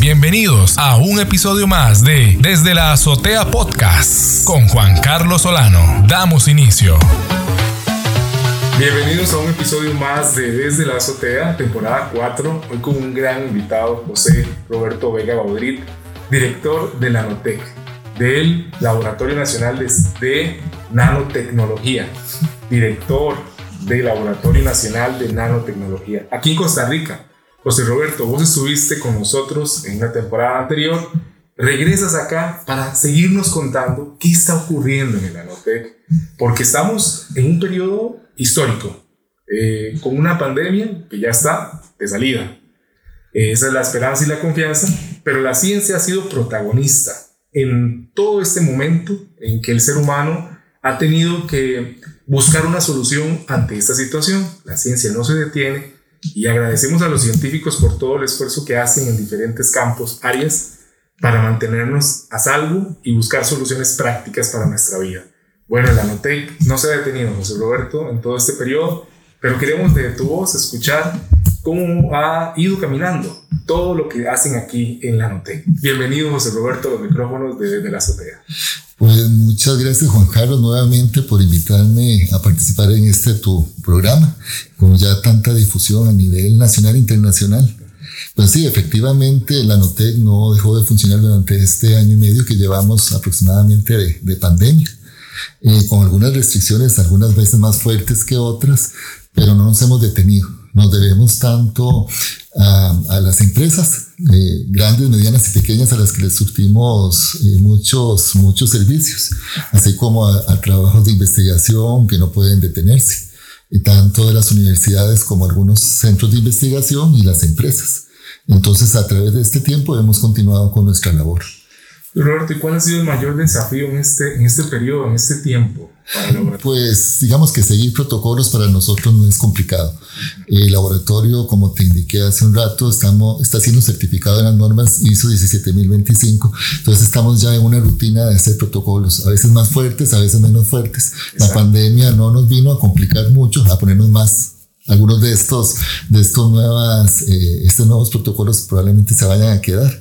Bienvenidos a un episodio más de Desde la Azotea Podcast con Juan Carlos Solano. Damos inicio. Bienvenidos a un episodio más de Desde la Azotea, temporada 4. Hoy con un gran invitado, José Roberto Vega Baudrit, director de la Nanotec, del Laboratorio Nacional de Nanotecnología, director del Laboratorio Nacional de Nanotecnología, aquí en Costa Rica. José Roberto, vos estuviste con nosotros en una temporada anterior, regresas acá para seguirnos contando qué está ocurriendo en el Nanotec, porque estamos en un periodo histórico, eh, con una pandemia que ya está de salida. esa es la esperanza y la confianza, pero la ciencia ha sido protagonista en todo este momento en que el ser humano ha tenido que buscar una solución ante esta situación. La ciencia no se detiene y agradecemos a los científicos por todo el esfuerzo que hacen en diferentes campos, áreas, para mantenernos a salvo y buscar soluciones prácticas para nuestra vida. Bueno, la Nanotec no se ha detenido, José Roberto, en todo este periodo, pero queremos de tu voz escuchar cómo ha ido caminando todo lo que hacen aquí en la Nanotec. Bienvenido, José Roberto, a los micrófonos de, de la azotea. Pues muchas gracias Juan Carlos nuevamente por invitarme a participar en este tu programa, con ya tanta difusión a nivel nacional e internacional. Pues sí, efectivamente la Notec no dejó de funcionar durante este año y medio que llevamos aproximadamente de, de pandemia, eh, con algunas restricciones, algunas veces más fuertes que otras, pero no nos hemos detenido. Nos debemos tanto a, a las empresas eh, grandes, medianas y pequeñas a las que les surtimos eh, muchos, muchos servicios, así como a, a, trabajos de investigación que no pueden detenerse, tanto de las universidades como algunos centros de investigación y las empresas. Entonces, a través de este tiempo hemos continuado con nuestra labor. Roberto, ¿y cuál ha sido el mayor desafío en este, en este periodo, en este tiempo? Pues digamos que seguir protocolos para nosotros no es complicado. El laboratorio, como te indiqué hace un rato, estamos, está siendo certificado en las normas ISO 17025, entonces estamos ya en una rutina de hacer protocolos, a veces más fuertes, a veces menos fuertes. Exacto. La pandemia no nos vino a complicar mucho, a ponernos más algunos de estos, de estos, nuevas, eh, estos nuevos protocolos probablemente se vayan a quedar.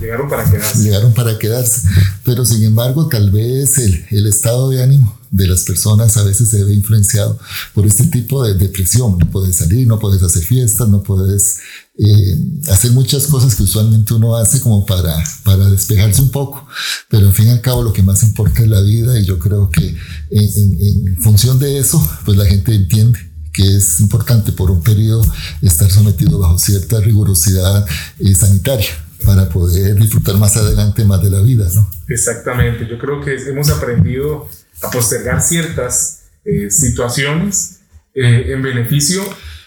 Llegaron para quedarse. Llegaron para quedarse. Pero sin embargo, tal vez el, el, estado de ánimo de las personas a veces se ve influenciado por este tipo de depresión. No puedes salir, no puedes hacer fiestas, no puedes eh, hacer muchas cosas que usualmente uno hace como para, despejarse un poco. Pero en fin y al cabo lo que más importa es la vida y yo creo que en, en, en función de eso, pues la gente entiende que es importante por un periodo estar sometido bajo cierta rigurosidad eh, sanitaria para poder disfrutar más adelante más de la vida, ¿no? Exactamente, yo creo que hemos aprendido a postergar ciertas eh, situaciones eh, en beneficio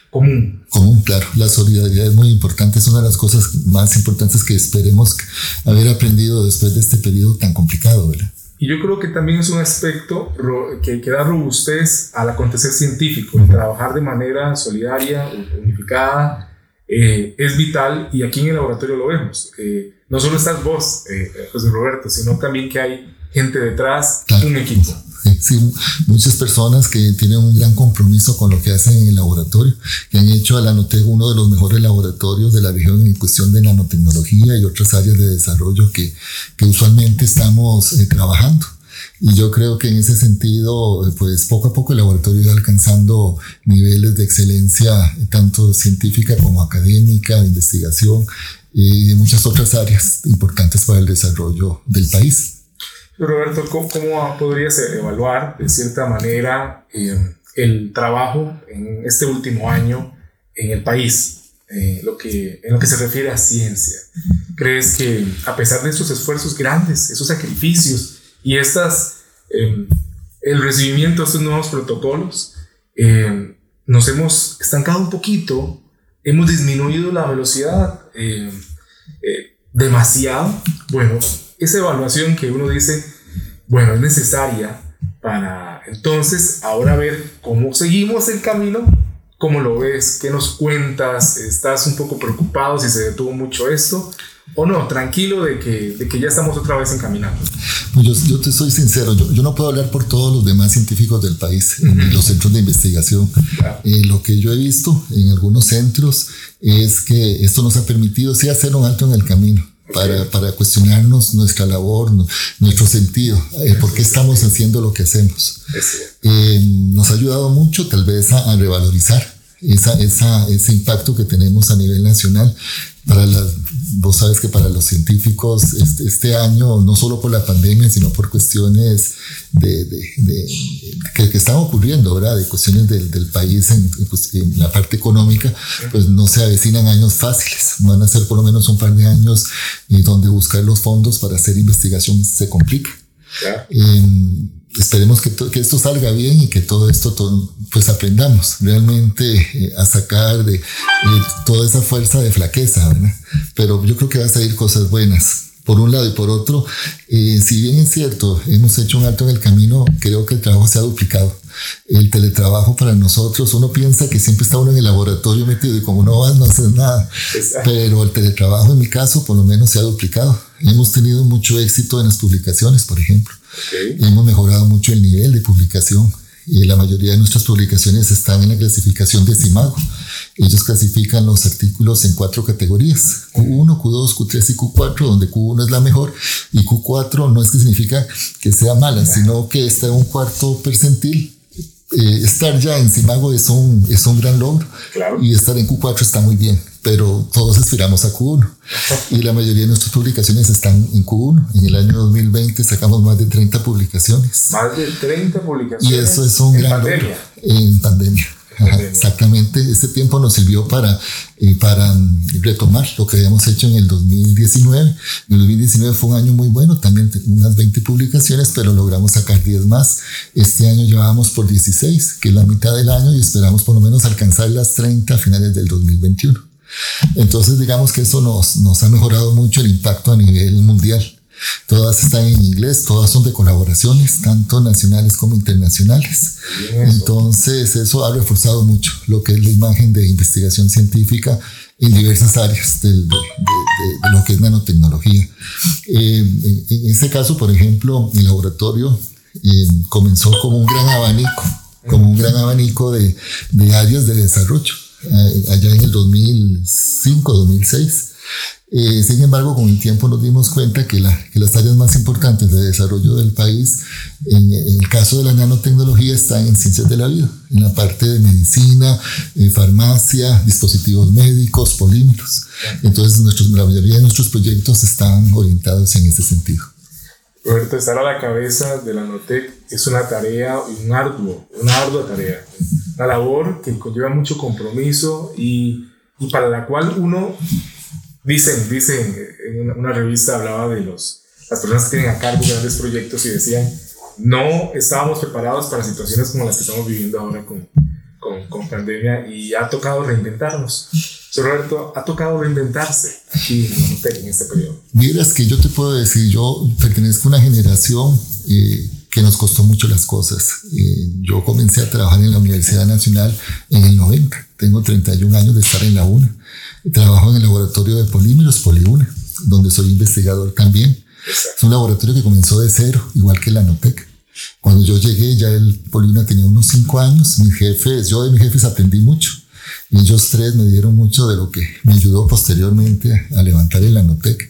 común. Común, claro. La solidaridad es muy importante, es una de las cosas más importantes que esperemos haber aprendido después de este periodo tan complicado, ¿verdad? Y yo creo que también es un aspecto que, que da robustez al acontecer científico, trabajar de manera solidaria, unificada, eh, es vital y aquí en el laboratorio lo vemos. Eh, no solo estás vos, eh, José Roberto, sino también que hay gente detrás, claro. un equipo. Sí, muchas personas que tienen un gran compromiso con lo que hacen en el laboratorio, que han hecho a la Nanotec uno de los mejores laboratorios de la región en cuestión de nanotecnología y otras áreas de desarrollo que, que usualmente estamos eh, trabajando. Y yo creo que en ese sentido, pues poco a poco el laboratorio va alcanzando niveles de excelencia, tanto científica como académica, de investigación y de muchas otras áreas importantes para el desarrollo del país. Roberto, ¿cómo, ¿cómo, podrías evaluar de cierta manera eh, el trabajo en este último año en el país, eh, lo que, en lo que se refiere a ciencia? ¿Crees que a pesar de esos esfuerzos grandes, esos sacrificios y estas, eh, el recibimiento de estos nuevos protocolos, eh, nos hemos estancado un poquito, hemos disminuido la velocidad eh, demasiado? Bueno, esa evaluación que uno dice, bueno, es necesaria para entonces ahora ver cómo seguimos el camino, cómo lo ves, qué nos cuentas, estás un poco preocupado si se detuvo mucho esto o no, tranquilo de que, de que ya estamos otra vez encaminando? Yo, yo te soy sincero, yo, yo, no puedo hablar por todos los demás científicos del país, en los centros de investigación. Eh, lo que yo he visto en algunos centros es que esto nos ha permitido sí hacer un alto en el camino. Para, para, cuestionarnos nuestra labor, nuestro sentido, eh, por qué estamos haciendo lo que hacemos. Eh, nos ha ayudado mucho tal vez a, a revalorizar esa, esa, ese impacto que tenemos a nivel nacional para las, vos sabes que para los científicos este, este, año, no solo por la pandemia, sino por cuestiones de, de, de que, que, están ocurriendo, ¿verdad? De cuestiones del, del país en, en, la parte económica, pues no se avecinan años fáciles. Van a ser por lo menos un par de años y donde buscar los fondos para hacer investigación se complica. Eh, esperemos que, que, esto salga bien y que todo esto pues aprendamos realmente eh, a sacar de, toda esa fuerza de flaqueza. Pero yo creo que va a salir cosas buenas. Por un lado y por otro, eh, si bien es cierto, hemos hecho un alto en el camino, creo que el trabajo se ha duplicado. El teletrabajo para nosotros, uno piensa que siempre está uno en el laboratorio metido y como no vas, no haces nada. Exacto. Pero el teletrabajo en mi caso, por lo menos, se ha duplicado. Hemos tenido mucho éxito en las publicaciones, por ejemplo. Okay. Hemos mejorado mucho el nivel de publicación y la mayoría de nuestras publicaciones están en la clasificación de CIMAGO. Ellos clasifican los artículos en cuatro categorías, Q1, Q2, Q3 y Q4, donde Q1 es la mejor y Q4 no es que significa que sea mala, sino que está en un cuarto percentil. Eh, estar ya en CIMAGO es un, es un gran logro claro. y estar en Q4 está muy bien pero todos aspiramos a Q1 y la mayoría de nuestras publicaciones están en Q1. En el año 2020 sacamos más de 30 publicaciones. Más de 30 publicaciones. Y eso es un en gran pandemia. logro. En pandemia. Ajá, exactamente, este tiempo nos sirvió para, eh, para retomar lo que habíamos hecho en el 2019. El 2019 fue un año muy bueno, también unas 20 publicaciones, pero logramos sacar 10 más. Este año llevábamos por 16, que es la mitad del año, y esperamos por lo menos alcanzar las 30 a finales del 2021. Entonces, digamos que eso nos, nos ha mejorado mucho el impacto a nivel mundial. Todas están en inglés, todas son de colaboraciones, tanto nacionales como internacionales. Bien, Entonces, eso ha reforzado mucho lo que es la imagen de investigación científica en diversas áreas de, de, de, de lo que es nanotecnología. Eh, en, en, este caso, por ejemplo, el laboratorio eh, comenzó como un gran abanico, como un gran abanico de, áreas de desarrollo allá en el 2005, 2006. Eh, sin embargo, con el tiempo nos dimos cuenta que, la, que, las áreas más importantes de desarrollo del país, en, en, el caso de la nanotecnología, están en ciencias de la vida, en la parte de medicina, eh, farmacia, dispositivos médicos, polímeros. Entonces, nuestros, la mayoría de nuestros proyectos están orientados en ese sentido. Roberto, estar a la cabeza de la NOTEC es una tarea, un arduo, una ardua tarea, una labor que conlleva mucho compromiso y, y para la cual uno, dicen, dicen, en una revista hablaba de los, las personas que tienen a cargo grandes proyectos y decían, no estábamos preparados para situaciones como las que estamos viviendo ahora con, con, con pandemia y ha tocado reinventarnos. Roberto, ha tocado reinventarse aquí en este periodo. Miras que yo te puedo decir, yo pertenezco a una generación eh, que nos costó mucho las cosas. Eh, yo comencé a trabajar en la Universidad Nacional en el 90. Tengo 31 años de estar en la UNA. Trabajo en el laboratorio de polímeros, Poliuna, donde soy investigador también. Exacto. Es un laboratorio que comenzó de cero, igual que la NOTEC. Cuando yo llegué, ya el Poliuna tenía unos 5 años. Mis jefes, yo de mis jefes aprendí mucho. Y ellos tres me dieron mucho de lo que me ayudó posteriormente a levantar el Anotec.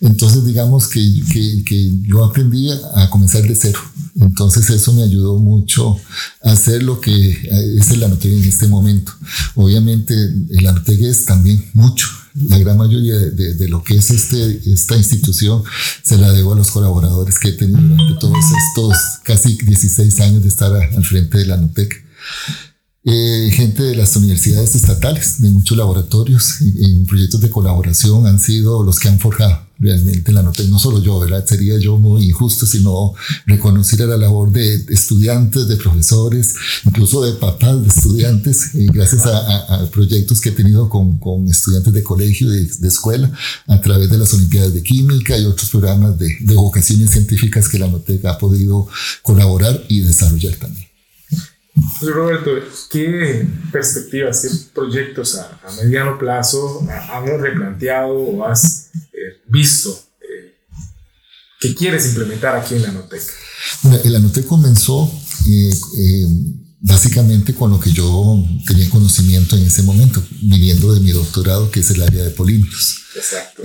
Entonces, digamos que, que, que, yo aprendí a comenzar de cero. Entonces, eso me ayudó mucho a hacer lo que es el Anotec en este momento. Obviamente, el Anotec es también mucho. La gran mayoría de, lo que es este, esta institución se la debo a los colaboradores que he tenido durante todos estos casi 16 años de estar al frente del Anotec eh, gente de las universidades estatales, de muchos laboratorios en proyectos de colaboración han sido los que han forjado realmente la nota, no solo yo, ¿verdad? Sería yo muy injusto si no reconociera la labor de estudiantes, de profesores, incluso de papás de estudiantes, eh, gracias a, a, a, proyectos que he tenido con, con estudiantes de colegio, de, de, escuela, a través de las Olimpiadas de Química y otros programas de, de vocaciones científicas que la NOTEC ha podido colaborar y desarrollar también. Pues Roberto, ¿qué perspectivas, qué proyectos a, a mediano plazo has replanteado o has visto? Eh, ¿Qué quieres implementar aquí en la Notec? la Notec comenzó eh, eh, básicamente con lo que yo tenía conocimiento en ese momento, viniendo de mi doctorado, que es el área de polímeros. Exacto.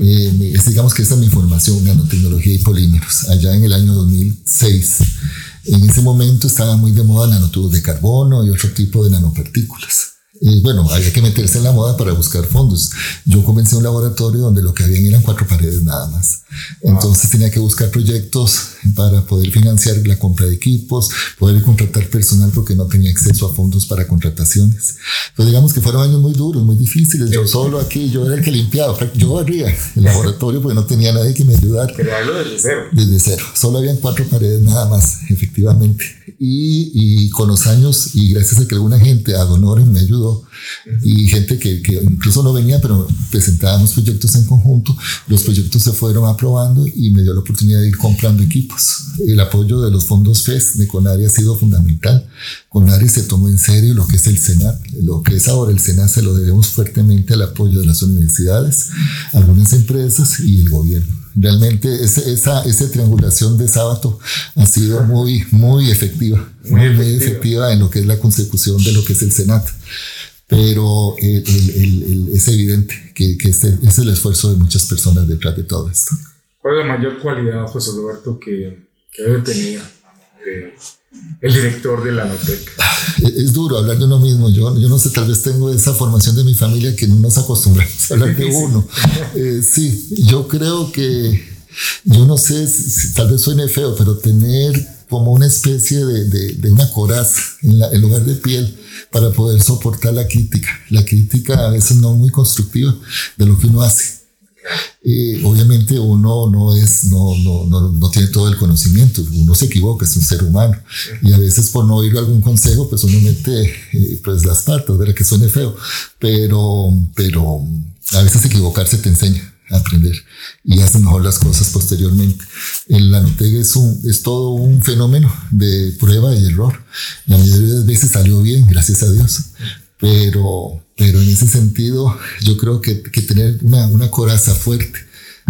digamos que esa es mi formación, nanotecnología y polímeros, allá en el año 2006. En ese momento estaba muy de moda nanotubos de carbono y otro tipo de nanopartículas. Y bueno, había que meterse en la moda para buscar fondos. Yo comencé un laboratorio donde lo que habían eran cuatro paredes nada más. Entonces tenía que buscar proyectos para poder financiar la compra de equipos, poder contratar personal porque no tenía acceso a fondos para contrataciones. Pues digamos que fueron años muy duros, muy difíciles. Yo solo aquí, yo era el que limpiaba, yo barría el laboratorio porque no tenía nadie que me ayudara. Crearlo desde cero. Desde cero. Solo habían cuatro paredes nada más, efectivamente. Y, y con los años, y gracias a que alguna gente a honores me ayudó, y gente que, que, incluso no venía, pero presentábamos proyectos en conjunto. Los proyectos se fueron aprobando y me dio la oportunidad de ir comprando equipos. El apoyo de los fondos FES de CONARI ha sido fundamental. CONARI se tomó en serio lo que es el SENAT. Lo que es ahora el SENAT se lo debemos fuertemente al apoyo de las universidades, algunas empresas y el gobierno. Realmente ese, esa, esa triangulación de sábado ha sido muy, muy efectiva, muy, muy efectiva en lo que es la consecución de lo que es el SENAT pero es evidente que, este es el esfuerzo de muchas personas detrás de todo esto. ¿Cuál es la mayor cualidad, José Roberto, que, debe tener eh, el director de la Notec? Es duro hablar de uno mismo. Yo, yo no sé, tal vez tengo esa formación de mi familia que no nos acostumbramos a hablar de uno. Eh, sí, yo creo que, yo no sé si, tal vez suene feo, pero tener como una especie de, de, una coraza en, en lugar de piel para poder soportar la crítica. La crítica a veces no muy constructiva de lo que uno hace. Obviamente uno no es, no, no, no, tiene todo el conocimiento, uno se equivoca, es un ser humano y a veces por no oír algún consejo pues uno mete eh, pues las patas, ¿verdad? Que suene feo, pero, pero a veces equivocarse te enseña aprender y hace mejor las cosas posteriormente. El nanotec es, un, es todo un fenómeno de prueba y error. La mayoría de veces salió bien, gracias a Dios, pero, pero en ese sentido yo creo que, que tener una, una coraza fuerte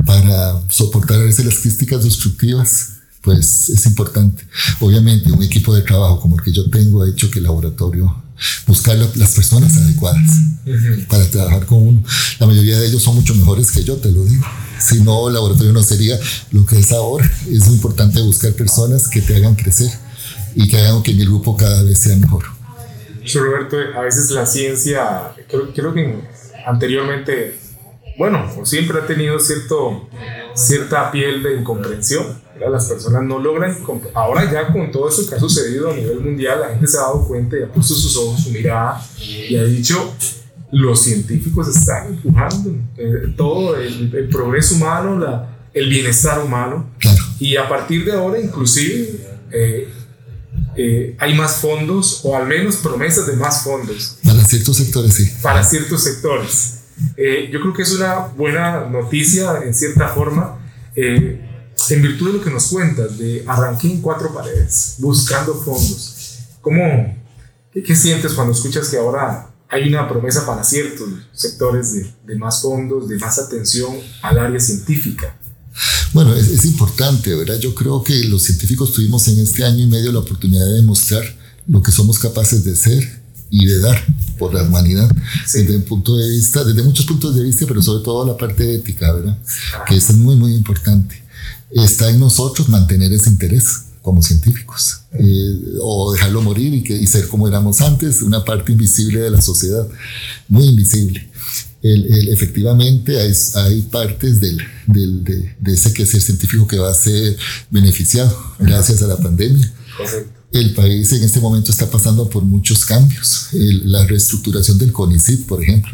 para soportar a veces las críticas destructivas pues es importante. Obviamente un equipo de trabajo como el que yo tengo ha hecho que el laboratorio buscar las personas adecuadas para trabajar con uno. La mayoría de ellos son mucho mejores que yo, te lo digo. Si no, el laboratorio no sería lo que es ahora. Es importante buscar personas que te hagan crecer y que hagan que mi grupo cada vez sea mejor. Roberto, a veces la ciencia, creo, creo que anteriormente, bueno, siempre ha tenido cierto, cierta piel de incomprensión las personas no logran, ahora ya con todo eso que ha sucedido a nivel mundial, la gente se ha dado cuenta y ha puesto sus ojos, su mirada y ha dicho, los científicos están empujando eh, todo el, progreso humano, la, el bienestar humano. Y a partir de ahora inclusive eh, eh, hay más fondos o al menos promesas de más fondos. Para ciertos sectores, sí. Para ciertos sectores. yo creo que es una buena noticia en cierta forma en virtud de lo que nos cuentas, de arranqué en cuatro paredes, buscando fondos, ¿cómo, qué, sientes cuando escuchas que ahora hay una promesa para ciertos sectores de, de más fondos, de más atención al área científica? Bueno, es, es, importante, ¿verdad? Yo creo que los científicos tuvimos en este año y medio la oportunidad de demostrar lo que somos capaces de ser y de dar por la humanidad desde un punto de vista, desde muchos puntos de vista, pero sobre todo la parte ética, ¿verdad? Que es muy, muy importante está en nosotros mantener ese interés como científicos eh, o dejarlo morir y, que, y ser como éramos antes, una parte invisible de la sociedad, muy invisible. El, efectivamente hay, hay partes del, del, de, de, ese quehacer científico que va a ser beneficiado gracias a la pandemia. El país en este momento está pasando por muchos cambios. la reestructuración del CONICIT, por ejemplo,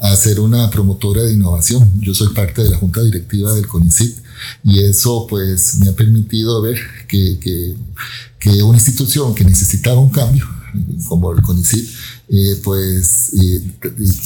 a ser una promotora de innovación. Yo soy parte de la junta directiva del CONICIT y eso pues me ha permitido ver que, que, que una institución que necesitaba un cambio, como el CONICIT, eh, pues eh,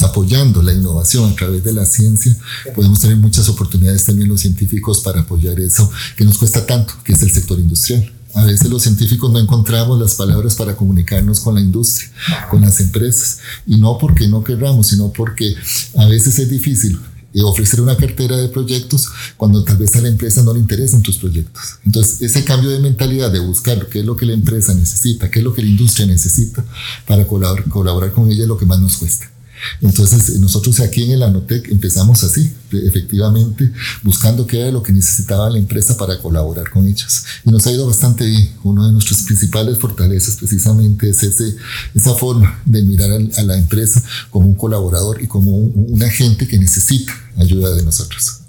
apoyando la innovación a través de la ciencia, podemos tener muchas oportunidades también los científicos para apoyar eso que nos cuesta tanto, que es el sector industrial. A veces los científicos no encontramos las palabras para comunicarnos con la industria, con las empresas, y no porque no querramos, sino porque a veces es difícil ofrecer una cartera de proyectos cuando tal vez a la empresa no le interesen tus proyectos. Entonces, ese cambio de mentalidad de buscar qué es lo que la empresa necesita, qué es lo que la industria necesita para colaborar, colaborar con ella es lo que más nos cuesta. Entonces, nosotros aquí en el Anotec empezamos así, efectivamente, buscando qué era lo que necesitaba la empresa para colaborar con ellos. Y nos ha ido bastante bien. Una de nuestras principales fortalezas precisamente es ese, esa forma de mirar a la empresa como un colaborador y como un, agente que necesita ayuda de nosotros.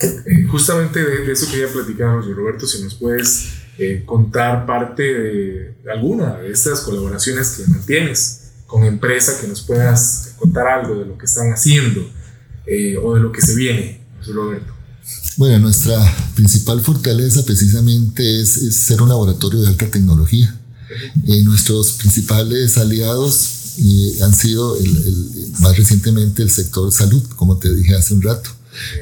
Eh, justamente de, eso quería platicar, Roberto, si nos puedes eh, contar parte de alguna de estas colaboraciones que mantienes con empresa que nos puedas contar algo de lo que están haciendo eh, o de lo que se viene, Roberto. Bueno, nuestra principal fortaleza precisamente es, ser un laboratorio de alta tecnología. Eh, nuestros principales aliados eh, han sido más recientemente el sector salud, como te dije hace un rato.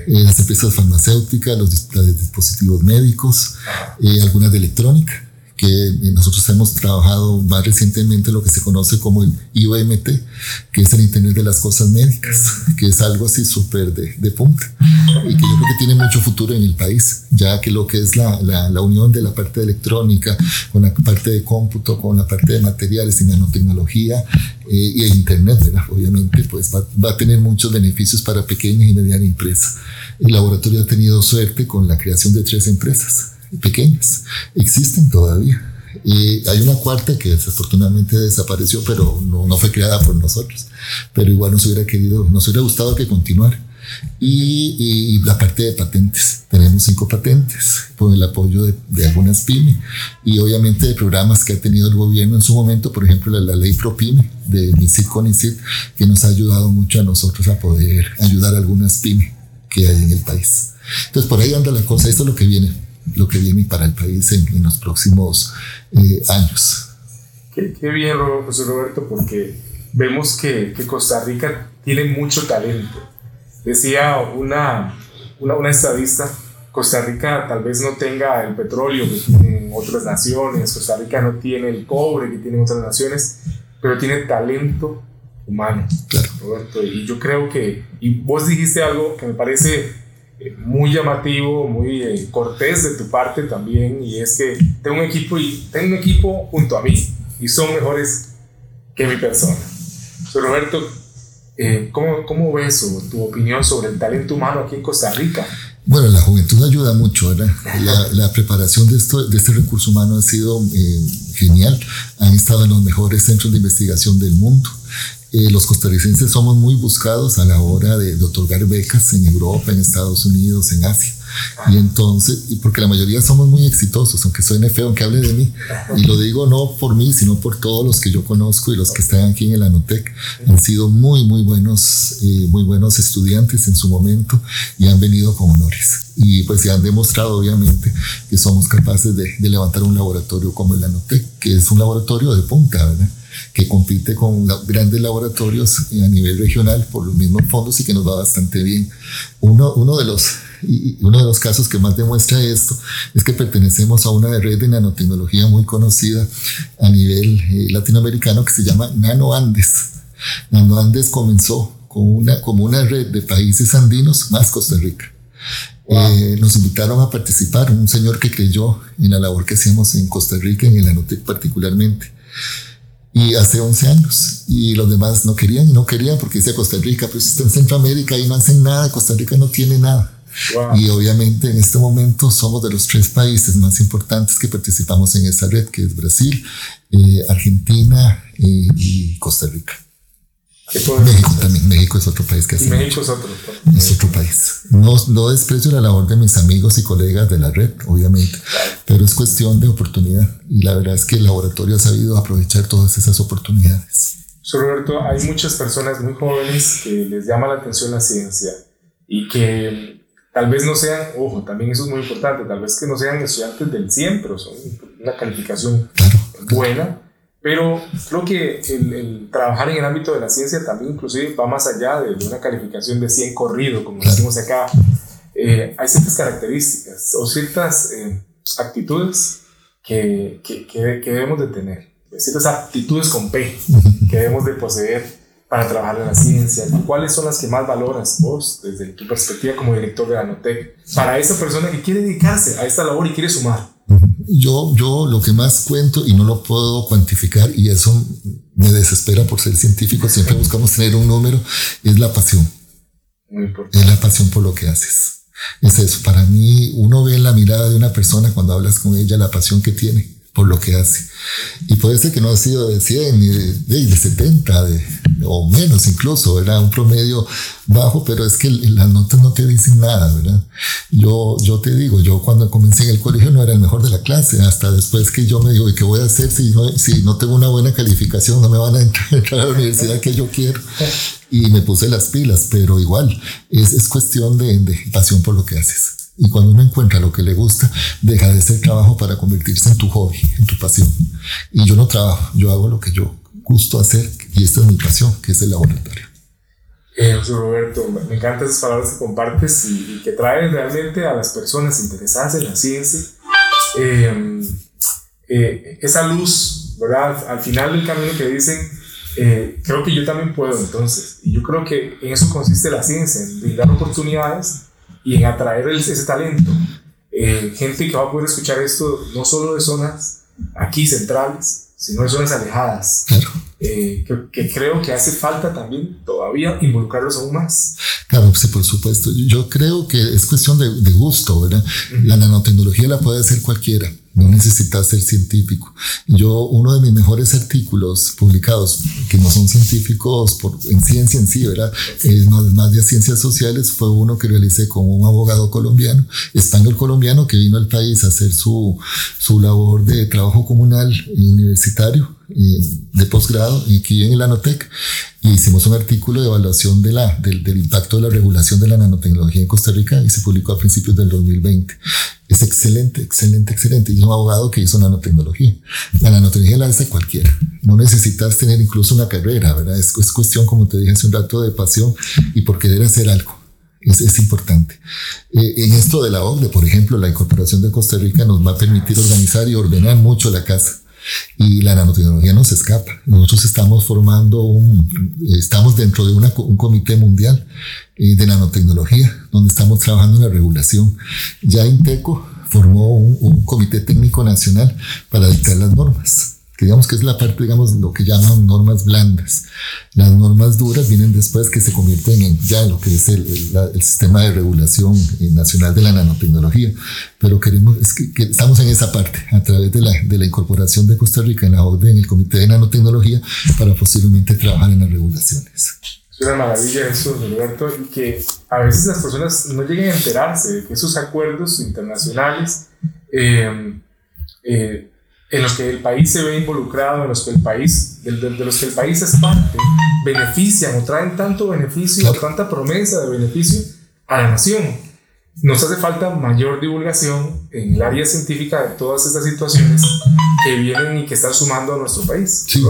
las empresas farmacéuticas, los, dispositivos médicos, algunas de electrónica que nosotros hemos trabajado más recientemente lo que se conoce como el IOMT, que es el Internet de las Cosas Médicas, que es algo así súper de, de, punta y que yo creo que tiene mucho futuro en el país, ya que lo que es la, la, unión de la parte de electrónica con la parte de cómputo, con la parte de materiales y nanotecnología eh, y el Internet, ¿verdad? obviamente, pues va, va a tener muchos beneficios para pequeñas y medianas empresas. El laboratorio ha tenido suerte con la creación de tres empresas pequeñas. Existen todavía. Y hay una cuarta que desafortunadamente desapareció, pero no, no, fue creada por nosotros. Pero igual nos hubiera querido, nos hubiera gustado que continuara. Y, la parte de patentes. Tenemos cinco patentes por el apoyo de, algunas pymes y obviamente de programas que ha tenido el gobierno en su momento, por ejemplo, la, ley ProPyme de MISID CONICID, que nos ha ayudado mucho a nosotros a poder ayudar a algunas pymes que hay en el país. Entonces, por ahí anda la cosa. Esto es lo que viene lo que viene para el país en, los próximos eh, años. Qué, qué, bien, José Roberto, porque vemos que, que, Costa Rica tiene mucho talento. Decía una, una, una, estadista, Costa Rica tal vez no tenga el petróleo que tienen otras naciones, Costa Rica no tiene el cobre que tienen otras naciones, pero tiene talento humano, claro. Roberto. Y yo creo que, y vos dijiste algo que me parece muy llamativo, muy eh, cortés de tu parte también, y es que tengo un equipo y tengo un equipo junto a mí y son mejores que mi persona. Roberto, eh, ¿cómo, ¿cómo, ves o tu opinión sobre el talento humano aquí en Costa Rica? Bueno, la juventud ayuda mucho, ¿verdad? La, la preparación de, esto, de este recurso humano ha sido eh, genial. Han estado en los mejores centros de investigación del mundo. Eh, los costarricenses somos muy buscados a la hora de, otorgar becas en Europa, en Estados Unidos, en Asia. Y entonces, porque la mayoría somos muy exitosos, aunque suene feo, aunque hable de mí. Y lo digo no por mí, sino por todos los que yo conozco y los que están aquí en el Anotec. Han sido muy, muy buenos, eh, muy buenos estudiantes en su momento y han venido con honores. Y pues se han demostrado, obviamente, que somos capaces de, de levantar un laboratorio como el Anotec, que es un laboratorio de punta, ¿verdad? Que compite con grandes laboratorios a nivel regional por los mismos fondos y que nos va bastante bien. Uno, uno, de los, uno de los casos que más demuestra esto es que pertenecemos a una red de nanotecnología muy conocida a nivel eh, latinoamericano que se llama Nano Andes. Nano Andes comenzó con una, como una red de países andinos más Costa Rica. Eh, nos invitaron a participar, un señor que creyó en la labor que hacíamos en Costa Rica, en el Anotec particularmente y hace 11 años y los demás no querían y no querían porque dice Costa Rica, pues está en Centroamérica y no hacen nada, Costa Rica no tiene nada. Y obviamente en este momento somos de los tres países más importantes que participamos en esa red, que es Brasil, eh, Argentina eh, y Costa Rica. México también. México es otro país que hace. México es otro. Es otro país. No, no desprecio la labor de mis amigos y colegas de la red, obviamente, pero es cuestión de oportunidad. Y la verdad es que el laboratorio ha sabido aprovechar todas esas oportunidades. Roberto, hay muchas personas muy jóvenes que les llama la atención la ciencia y que tal vez no sean, ojo, también eso es muy importante, tal vez que no sean estudiantes del 100, pero son una calificación buena pero creo que el, trabajar en el ámbito de la ciencia también inclusive va más allá de, una calificación de 100 corrido, como decimos acá. Eh, hay ciertas características o ciertas eh, actitudes que, que, que, debemos de tener, ciertas aptitudes con P que debemos de poseer para trabajar en la ciencia? ¿Cuáles son las que más valoras vos desde tu perspectiva como director de la Notec para esa persona que quiere dedicarse a esta labor y quiere sumar? Yo, yo lo que más cuento y no lo puedo cuantificar y eso me desespera por ser científico, siempre buscamos tener un número, es la pasión. Es la pasión por lo que haces. Es eso, para mí uno ve en la mirada de una persona cuando hablas con ella la pasión que tiene por lo que hace. Y puede ser que no ha sido de 100 ni de, de 70 de, o menos incluso, era un promedio bajo, pero es que las notas no te dicen nada, ¿verdad? Yo, te digo, yo cuando comencé en el colegio no era el mejor de la clase, hasta después que yo me digo, ¿y qué voy a hacer si no, si no tengo una buena calificación? No me van a entrar, a la universidad que yo quiero. Y me puse las pilas, pero igual, es, es cuestión de, de pasión por lo que haces. Y cuando uno encuentra lo que le gusta, deja de ser trabajo para convertirse en tu hobby, en tu pasión. Y yo no trabajo, yo hago lo que yo gusto hacer y esta es mi pasión, que es el laboratorio. Eh, Roberto, me encantan esas palabras que compartes y, que traen realmente a las personas interesadas en la ciencia eh, eh, esa luz, ¿verdad? Al final del camino que dicen, eh, creo que yo también puedo entonces. Y yo creo que en eso consiste la ciencia, en brindar oportunidades y en atraer ese talento. Eh, gente que va a poder escuchar esto no solo de zonas aquí centrales, sino de zonas alejadas. Claro. Eh, que, creo que hace falta también todavía involucrarlos aún más. Claro, sí, por supuesto. Yo creo que es cuestión de, de gusto, ¿verdad? La nanotecnología la puede hacer cualquiera no necesitas ser científico. Yo, uno de mis mejores artículos publicados, que no son científicos por, en ciencia en sí, ¿verdad? Es más, más de ciencias sociales, fue uno que realicé con un abogado colombiano, español colombiano, que vino al país a hacer su, su labor de trabajo comunal y universitario de posgrado aquí en el Anotec y hicimos un artículo de evaluación de la, del, del, impacto de la regulación de la nanotecnología en Costa Rica y se publicó a principios del 2020. Es excelente, excelente, excelente. Y es un abogado que hizo nanotecnología. La nanotecnología la hace cualquiera. No necesitas tener incluso una carrera, ¿verdad? Es, es cuestión, como te dije hace un rato, de pasión y por querer hacer algo. Es, es, importante. Eh, en esto de la OCDE, por ejemplo, la incorporación de Costa Rica nos va a permitir organizar y ordenar mucho la casa. Y la nanotecnología no se escapa. Nosotros estamos formando un, estamos dentro de una, un comité mundial eh, de nanotecnología, donde estamos trabajando en la regulación. Ya Inteco formó un, un comité técnico nacional para dictar las normas que digamos que es la parte, digamos, lo que llaman normas blandas. Las normas duras vienen después que se convierten en ya lo que es el, el, sistema de regulación eh, nacional de la nanotecnología. Pero queremos, es que, que, estamos en esa parte, a través de la, de la incorporación de Costa Rica en la OCDE, en el Comité de Nanotecnología, para posiblemente trabajar en las regulaciones. Es una maravilla eso, Roberto, y que a veces las personas no lleguen a enterarse de que esos acuerdos internacionales eh, eh, en los que el país se ve involucrado, en los que el país, de, de, de los que el país es parte, benefician o traen tanto beneficio o tanta promesa de beneficio a la nación. Nos hace falta mayor divulgación en el área científica de todas estas situaciones que vienen y que están sumando a nuestro país. Sí,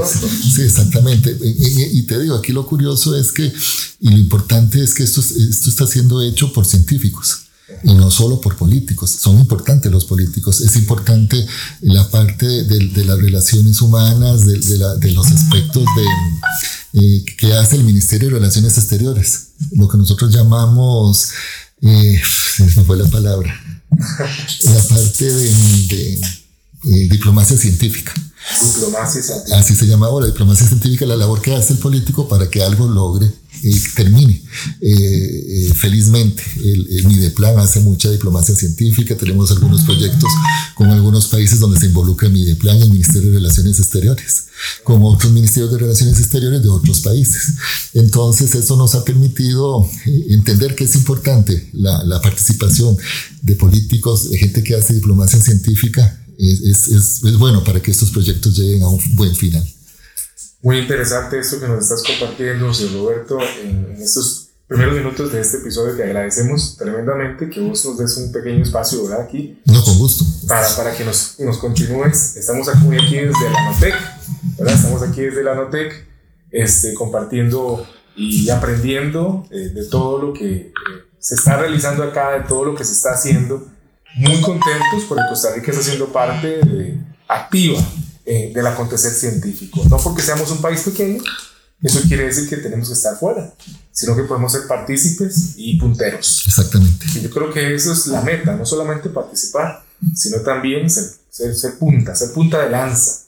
sí, exactamente. Y, y, te digo, aquí lo curioso es que, y lo importante es que esto, esto está siendo hecho por científicos y no solo por políticos, son importantes los políticos, es importante la parte de, de las relaciones humanas, de, de, la, de los aspectos de, eh, que hace el Ministerio de Relaciones Exteriores, lo que nosotros llamamos, eh, se me fue la palabra, la parte de, eh, diplomacia científica. Diplomacia científica. Así se llama ahora, diplomacia científica, la labor que hace el político para que algo logre y termine eh, eh, felizmente. El, el Mideplan hace mucha diplomacia científica, tenemos algunos proyectos con algunos países donde se involucra Mideplan y el Ministerio de Relaciones Exteriores, con otros ministerios de Relaciones Exteriores de otros países. Entonces, eso nos ha permitido eh, entender que es importante la, la participación de políticos, de gente que hace diplomacia científica, es, es, es, es bueno para que estos proyectos lleguen a un buen final. Muy interesante esto que nos estás compartiendo, José Roberto, en, en, estos primeros minutos de este episodio. Te agradecemos tremendamente que vos nos des un pequeño espacio ¿verdad? aquí. No, con gusto. Para, para que nos, nos continúes. Estamos aquí, aquí desde la Notec, ¿verdad? Estamos aquí desde la Notec este, compartiendo y aprendiendo eh, de todo lo que eh, se está realizando acá, de todo lo que se está haciendo. Muy contentos porque Costa Rica está siendo parte de, activa eh, del acontecer científico. No porque seamos un país pequeño, eso quiere decir que tenemos que estar fuera, sino que podemos ser partícipes y punteros. Exactamente. Y yo creo que eso es la meta, no solamente participar, sino también ser, ser, punta, ser punta de lanza.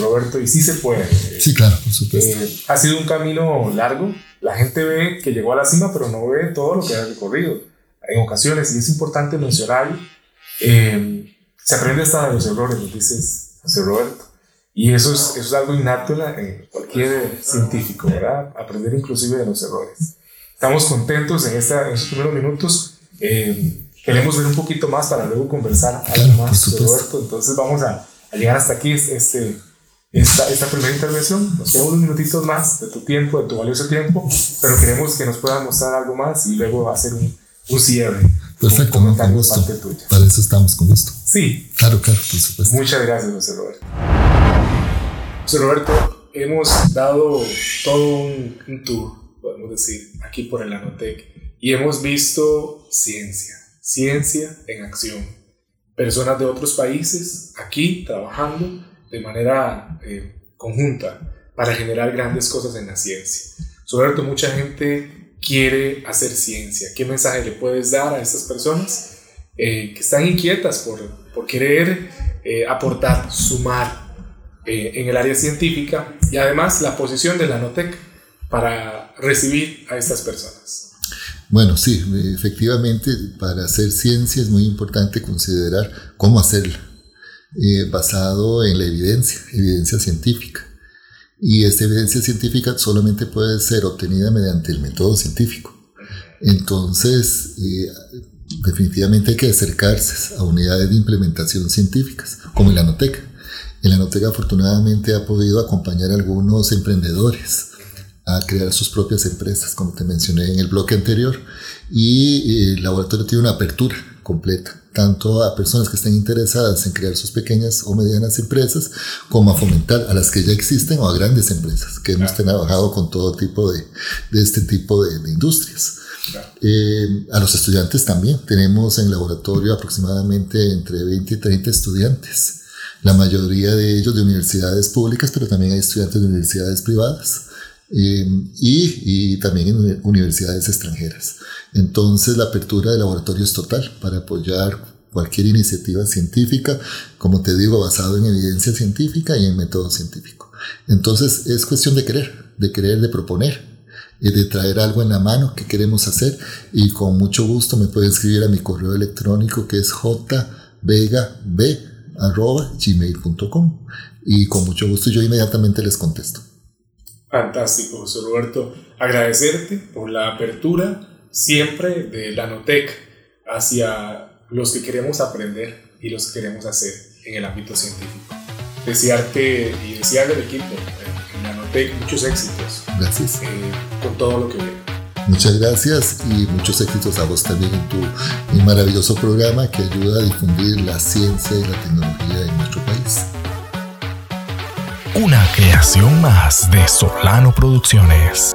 Roberto, y sí se puede. Sí, claro, por supuesto. Eh, ha sido un camino largo. La gente ve que llegó a la cima, pero no ve todo lo que ha recorrido. En ocasiones, y es importante mencionar, eh, se aprende hasta de los errores, lo dices José Roberto. Y eso es, eso es algo innato en, cualquier científico, ¿verdad? Aprender inclusive de los errores. Estamos contentos en, esta, en estos primeros minutos. Eh, queremos ver un poquito más para luego conversar algo más, Roberto. Entonces vamos a, a, llegar hasta aquí este, esta, esta primera intervención. Nos quedan unos minutitos más de tu tiempo, de tu valioso tiempo, pero queremos que nos puedas mostrar algo más y luego hacer un, un cierre. Perfecto, con gusto. Para eso estamos, con gusto. Sí. Claro, claro, por supuesto. Muchas gracias, José Roberto. José Roberto, hemos dado todo un, tour, podemos decir, aquí por el Anotec y hemos visto ciencia, ciencia en acción. Personas de otros países aquí trabajando de manera eh, conjunta para generar grandes cosas en la ciencia. Roberto, mucha gente quiere hacer ciencia. ¿Qué mensaje le puedes dar a estas personas eh, que están inquietas por, por querer eh, aportar, sumar eh, en el área científica y además la posición de la NOTEC para recibir a estas personas. Bueno, sí, efectivamente, para hacer ciencia es muy importante considerar cómo hacerla, eh, basado en la evidencia, evidencia científica. Y esta evidencia científica solamente puede ser obtenida mediante el método científico. Entonces, eh, definitivamente hay que acercarse a unidades de implementación científicas, como la NOTEC el Anotega afortunadamente ha podido acompañar a algunos emprendedores a crear sus propias empresas, como te mencioné en el bloque anterior, y eh, el laboratorio tiene una apertura completa, tanto a personas que estén interesadas en crear sus pequeñas o medianas empresas, como a fomentar a las que ya existen o a grandes empresas, que hemos trabajado con todo tipo de, de este tipo de, industrias. Eh, a los estudiantes también, tenemos en el laboratorio aproximadamente entre 20 y 30 estudiantes la mayoría de ellos de universidades públicas, pero también hay estudiantes de universidades privadas eh, y, y, también en universidades extranjeras. Entonces la apertura de laboratorio es total para apoyar cualquier iniciativa científica, como te digo, basado en evidencia científica y en método científico. Entonces es cuestión de querer, de querer, de proponer, y de traer algo en la mano que queremos hacer y con mucho gusto me pueden escribir a mi correo electrónico que es jvegab arroba gmail.com y con mucho gusto yo inmediatamente les contesto. Fantástico, José Roberto. Agradecerte por la apertura siempre de la Notec hacia los que queremos aprender y los que queremos hacer en el ámbito científico. Desearte y desearle al equipo en la Notec muchos éxitos. Gracias. Eh, con todo lo que viene. Muchas gracias y muchos éxitos a vos también en tu maravilloso programa que ayuda a difundir la ciencia y la tecnología en nuestro país. Una creación más de Solano Producciones.